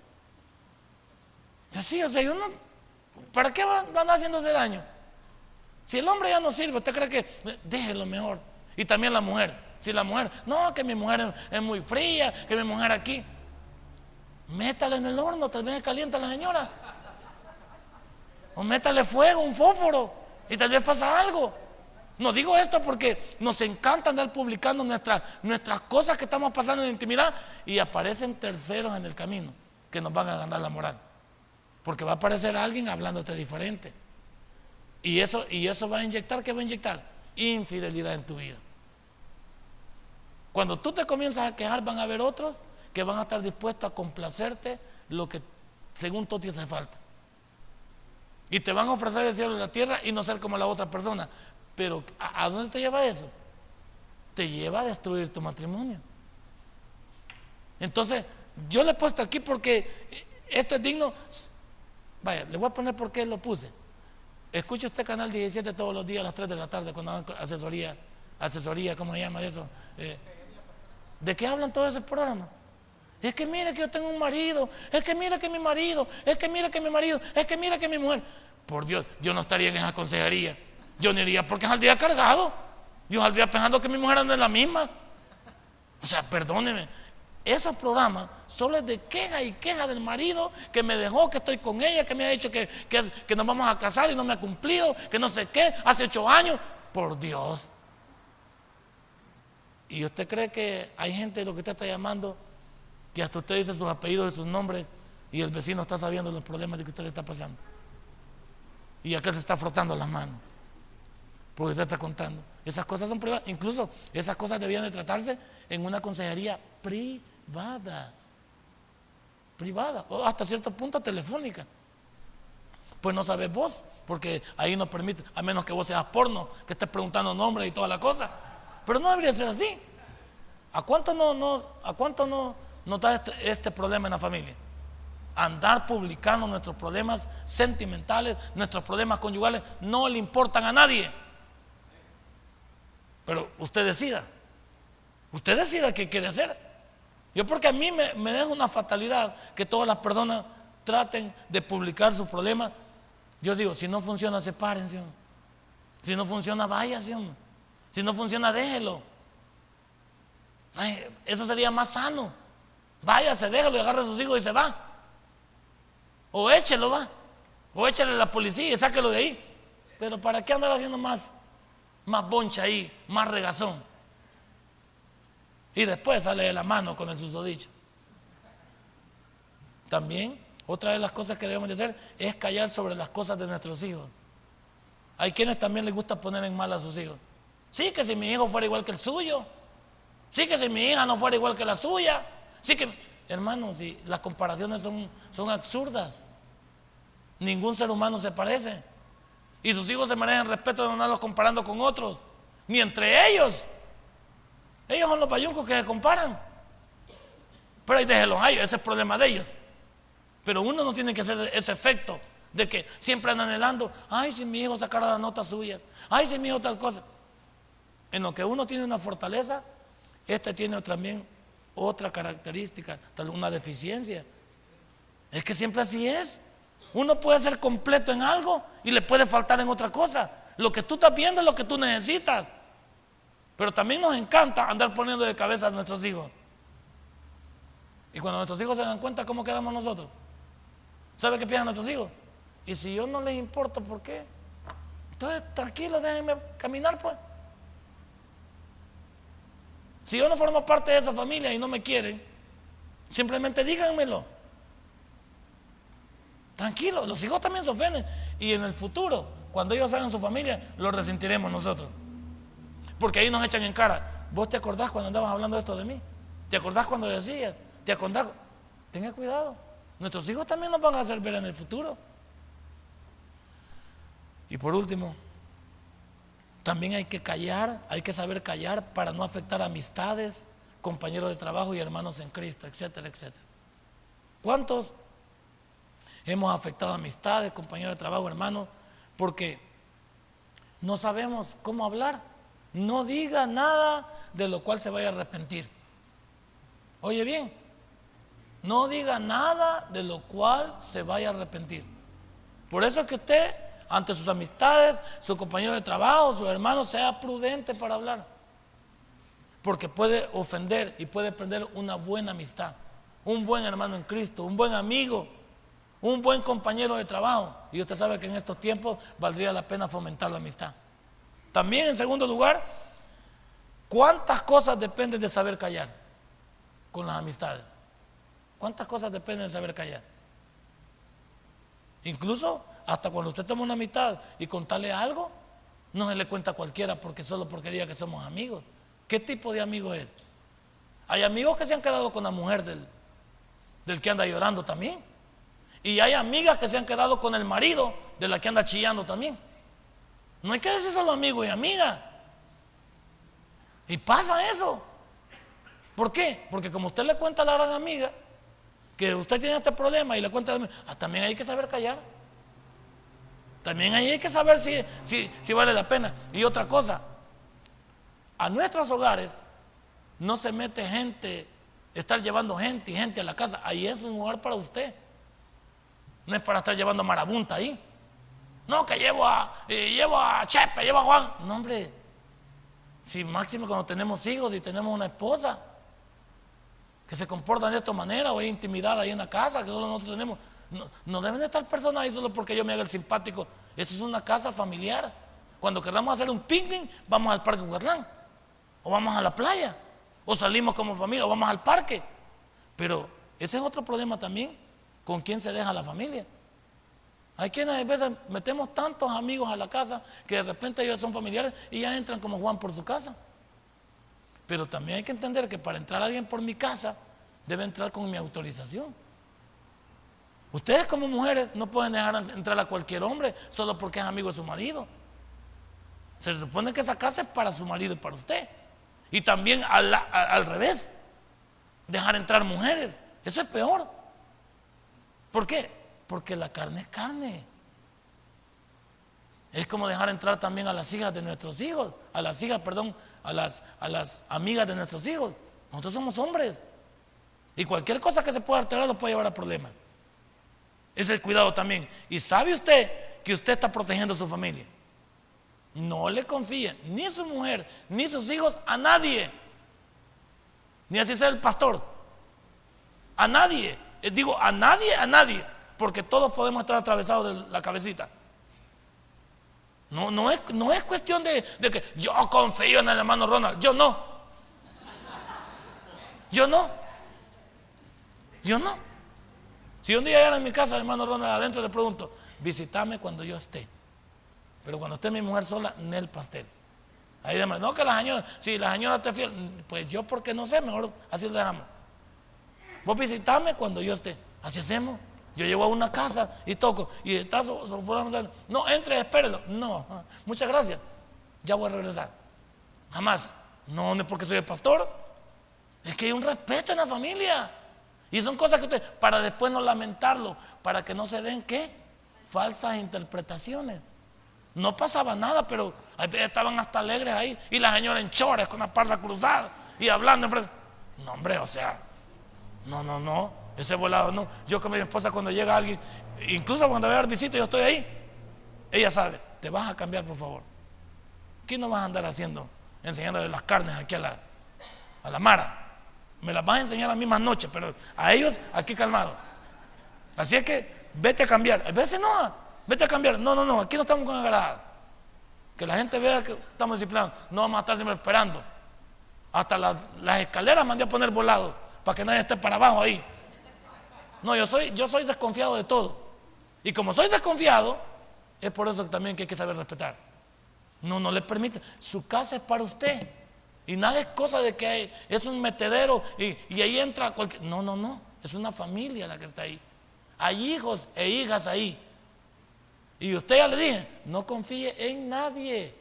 Así, o sea, yo no, ¿para qué van, van haciéndose daño? Si el hombre ya no sirve, ¿usted cree que déjelo mejor? Y también la mujer. Si la mujer, no, que mi mujer es muy fría, que mi mujer aquí. Métale en el horno, tal vez calienta la señora. O métale fuego, un fósforo, y tal vez pasa algo. No digo esto porque nos encanta andar publicando nuestras, nuestras cosas que estamos pasando en intimidad y aparecen terceros en el camino que nos van a ganar la moral. Porque va a aparecer alguien hablándote diferente. Y eso, y eso va a inyectar, ¿qué va a inyectar? Infidelidad en tu vida. Cuando tú te comienzas a quejar, van a haber otros que van a estar dispuestos a complacerte lo que según tú te hace falta. Y te van a ofrecer el cielo y la tierra y no ser como la otra persona. Pero ¿a, dónde te lleva eso? Te lleva a destruir tu matrimonio. Entonces, yo le he puesto aquí porque esto es digno. Vaya, le voy a poner por qué lo puse. Escucha usted Canal 17 todos los días a las 3 de la tarde cuando hagan asesoría, asesoría, ¿cómo se llama eso? Eh, ¿De qué hablan todo ese programa? Es que mira que yo tengo un marido, es que mira que mi marido, es que mira que mi marido, es que mira que mi mujer. por Dios, yo no estaría en esa consejería. Yo no iría porque saldría cargado. Yo saldría pensando que mi mujer anda en la misma. O sea, perdóneme. Esos programas solo es de queja y queja del marido que me dejó, que estoy con ella, que me ha dicho que, que nos vamos a casar y no me ha cumplido, que no sé qué, hace ocho años. Por Dios. ¿Y usted cree que hay gente lo que usted está llamando que hasta usted dice sus apellidos y sus nombres y el vecino está sabiendo los problemas de que usted le está pasando? Y aquel se está frotando las manos porque usted está contando. Esas cosas son privadas. Incluso esas cosas debían de tratarse en una consejería privada. Privada. O hasta cierto punto telefónica. Pues no sabes vos, porque ahí no permite, a menos que vos seas porno, que estés preguntando nombres y toda la cosa. Pero no debería ser así. ¿A cuánto no, no, a cuánto no, da este, este problema en la familia? Andar publicando nuestros problemas sentimentales, nuestros problemas conyugales, no le importan a nadie. Pero usted decida. Usted decida qué quiere hacer. Yo porque a mí me, me deja una fatalidad que todas las personas traten de publicar sus problemas. Yo digo, si no funciona, sepárense. Si no funciona, váyase. Si no funciona, déjelo. eso sería más sano. Váyase, déjelo y agarre a sus hijos y se va. O échelo, va. O échale a la policía y sáquelo de ahí. Pero ¿para qué andar haciendo más, más boncha ahí, más regazón? Y después sale de la mano con el susodicho. También, otra de las cosas que debemos de hacer es callar sobre las cosas de nuestros hijos. Hay quienes también les gusta poner en mal a sus hijos. Sí, que si mi hijo fuera igual que el suyo. Sí, que si mi hija no fuera igual que la suya. Sí que, hermanos, las comparaciones son, son absurdas. Ningún ser humano se parece. Y sus hijos se merecen respeto de no andarlos comparando con otros. Ni entre ellos. Ellos son los payuncos que se comparan. Pero ahí déjenlos ahí, ese es el problema de ellos. Pero uno no tiene que hacer ese efecto de que siempre andan anhelando, ay, si mi hijo sacara la nota suya, ay, si mi hijo tal cosa en lo que uno tiene una fortaleza, este tiene también otra característica, tal una deficiencia. Es que siempre así es. Uno puede ser completo en algo y le puede faltar en otra cosa. Lo que tú estás viendo es lo que tú necesitas. Pero también nos encanta andar poniendo de cabeza a nuestros hijos. Y cuando nuestros hijos se dan cuenta, ¿cómo quedamos nosotros? ¿Sabe qué piensan nuestros hijos? Y si yo no les importa, ¿por qué? Entonces, tranquilos, déjenme caminar, pues. Si yo no formo parte de esa familia y no me quieren, simplemente díganmelo. Tranquilo, los hijos también se ofenden. Y en el futuro, cuando ellos hagan su familia, lo resentiremos nosotros. Porque ahí nos echan en cara. ¿Vos te acordás cuando andabas hablando esto de mí? ¿Te acordás cuando decías? ¿Te acordás? Tenga cuidado. Nuestros hijos también nos van a hacer ver en el futuro. Y por último, también hay que callar, hay que saber callar para no afectar amistades, compañeros de trabajo y hermanos en Cristo, etcétera, etcétera. ¿Cuántos hemos afectado amistades, compañeros de trabajo, hermanos? Porque no sabemos cómo hablar. No diga nada de lo cual se vaya a arrepentir. Oye bien, no diga nada de lo cual se vaya a arrepentir. Por eso es que usted ante sus amistades, su compañero de trabajo, su hermano, sea prudente para hablar. Porque puede ofender y puede perder una buena amistad, un buen hermano en Cristo, un buen amigo, un buen compañero de trabajo. Y usted sabe que en estos tiempos valdría la pena fomentar la amistad. También, en segundo lugar, ¿cuántas cosas dependen de saber callar con las amistades? ¿Cuántas cosas dependen de saber callar? Incluso hasta cuando usted toma una amistad y contarle algo, no se le cuenta a cualquiera porque solo porque diga que somos amigos. ¿Qué tipo de amigo es? Hay amigos que se han quedado con la mujer del, del que anda llorando también. Y hay amigas que se han quedado con el marido de la que anda chillando también. No hay que decir solo amigo y amiga. Y pasa eso. ¿Por qué? Porque como usted le cuenta a la gran amiga que usted tiene este problema y le cuenta, ah, también hay que saber callar. También ahí hay que saber si, si, vale la pena. Y otra cosa, a nuestros hogares no se mete gente, estar llevando gente y gente a la casa. Ahí es un lugar para usted. No es para estar llevando marabunta ahí. No, que llevo a, eh, llevo a Chepe, llevo a Juan. No, hombre. Si máximo cuando tenemos hijos y tenemos una esposa que se comportan de esta manera o hay intimidad ahí en la casa que solo nosotros tenemos. No, deben estar personas ahí solo porque yo me haga el simpático. Esa es una casa familiar. Cuando queramos hacer un picnic, vamos al Parque Huatlán. O vamos a la playa. O salimos como familia, o vamos al parque. Pero ese es otro problema también. ¿Con quién se deja la familia? Hay quienes a veces metemos tantos amigos a la casa que de repente ellos son familiares y ya entran como Juan por su casa. Pero también hay que entender que para entrar alguien por mi casa debe entrar con mi autorización. Ustedes como mujeres no pueden dejar entrar a cualquier hombre solo porque es amigo de su marido. Se supone que esa casa es para su marido y para usted. Y también al, revés, dejar entrar mujeres. Eso es peor. ¿Por qué? Porque la carne es carne. Es como dejar entrar también a las hijas de nuestros hijos, a las hijas, perdón, a las, a las amigas de nuestros hijos. Nosotros somos hombres. Y cualquier cosa que se pueda alterar nos puede llevar a problemas. Es el cuidado también. Y sabe usted que usted está protegiendo a su familia. No le confíe ni su mujer, ni sus hijos, a nadie. Ni así sea el pastor. A nadie. Eh, digo, a nadie, a nadie. Porque todos podemos estar atravesados de la cabecita. No, no, es, no es cuestión de, que yo confío en el hermano Ronald. Yo no. Yo no. Yo no. Si un día llega en mi casa, hermano Ronald, adentro le pregunto, visítame cuando yo esté. Pero cuando esté mi mujer sola, en el pastel. Ahí demás. No que la señora, si la señora te fiel, pues yo porque no sé, mejor así le dejamos. Vos visitame cuando yo esté. Así hacemos. Yo llego a una casa y toco y está no, entre, espérelo. No, muchas gracias. Ya voy a regresar. Jamás. No, no es porque soy el pastor. Es que hay un respeto en la familia. Y son cosas que usted, para después no lamentarlo, para que no se den qué? Falsas interpretaciones. No pasaba nada, pero estaban hasta alegres ahí. Y la señora en chores con la parda cruzada y hablando. No, hombre, o sea, no, no, no. Ese volado no. Yo con mi esposa cuando llega alguien, incluso cuando veo visita, yo estoy ahí. Ella sabe, te vas a cambiar por favor. ¿Qué no vas a andar haciendo? Enseñándole las carnes aquí a la, a la Mara. Me las vas a enseñar la misma noche, pero a ellos aquí calmado. Así es que vete a cambiar. A veces no, vete a cambiar. No, no, no, aquí no estamos con agarrada. Que la gente vea que estamos disciplinados. No vamos a estar siempre esperando. Hasta las, las escaleras mandé a poner volado para que nadie esté para abajo ahí. No, yo soy, yo soy desconfiado de todo. Y como soy desconfiado, es por eso también que hay que saber respetar. No, no le permite. Su casa es para usted. Y nada es cosa de que es un metedero y, y ahí entra cualquier. No, no, no. Es una familia la que está ahí. Hay hijos e hijas ahí. Y usted ya le dije, no confíe en nadie.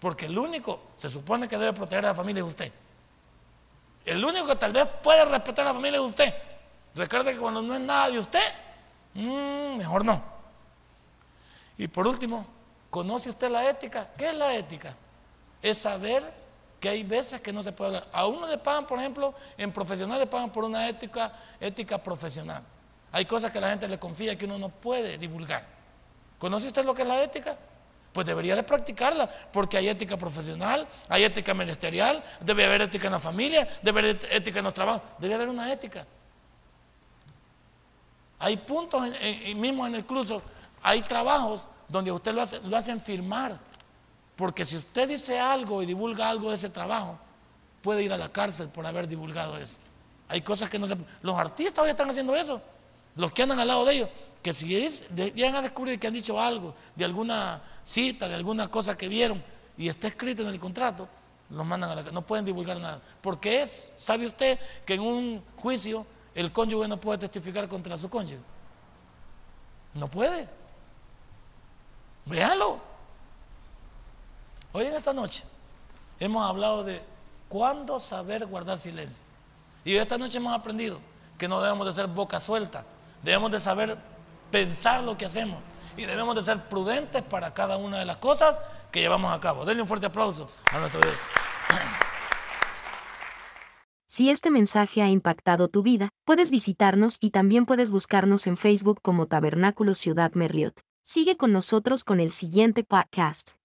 Porque el único, se supone que debe proteger a la familia es usted. El único que tal vez puede respetar a la familia es usted. Recuerde que cuando no es nada de usted, mm, mejor no. Y por último, ¿conoce usted la ética? ¿Qué es la ética? Es saber que hay veces que no se puede hablar. A uno le pagan, por ejemplo, en profesional le pagan por una ética, ética profesional. Hay cosas que la gente le confía que uno no puede divulgar. ¿Conoce usted lo que es la ética? Pues debería de practicarla, porque hay ética profesional, hay ética ministerial, debe haber ética en la familia, debe haber ética en los trabajos, debe haber una ética. Hay puntos en, mismo en el cruzo, hay trabajos donde usted lo, hace, lo hacen firmar. Porque si usted dice algo y divulga algo de ese trabajo, puede ir a la cárcel por haber divulgado eso. Hay cosas que no se... Los artistas hoy están haciendo eso. Los que andan al lado de ellos, que si llegan a descubrir que han dicho algo de alguna cita, de alguna cosa que vieron y está escrito en el contrato, los mandan a la No pueden divulgar nada. Porque es, ¿sabe usted que en un juicio el cónyuge no puede testificar contra su cónyuge. No puede. Véalo. Hoy en esta noche hemos hablado de cuándo saber guardar silencio. Y esta noche hemos aprendido que no debemos de ser boca suelta, debemos de saber pensar lo que hacemos y debemos de ser prudentes para cada una de las cosas que llevamos a cabo. Denle un fuerte aplauso a nuestro Dios. Si este mensaje ha impactado tu vida, puedes visitarnos y también puedes buscarnos en Facebook como Tabernáculo Ciudad Merliot. Sigue con nosotros con el siguiente podcast.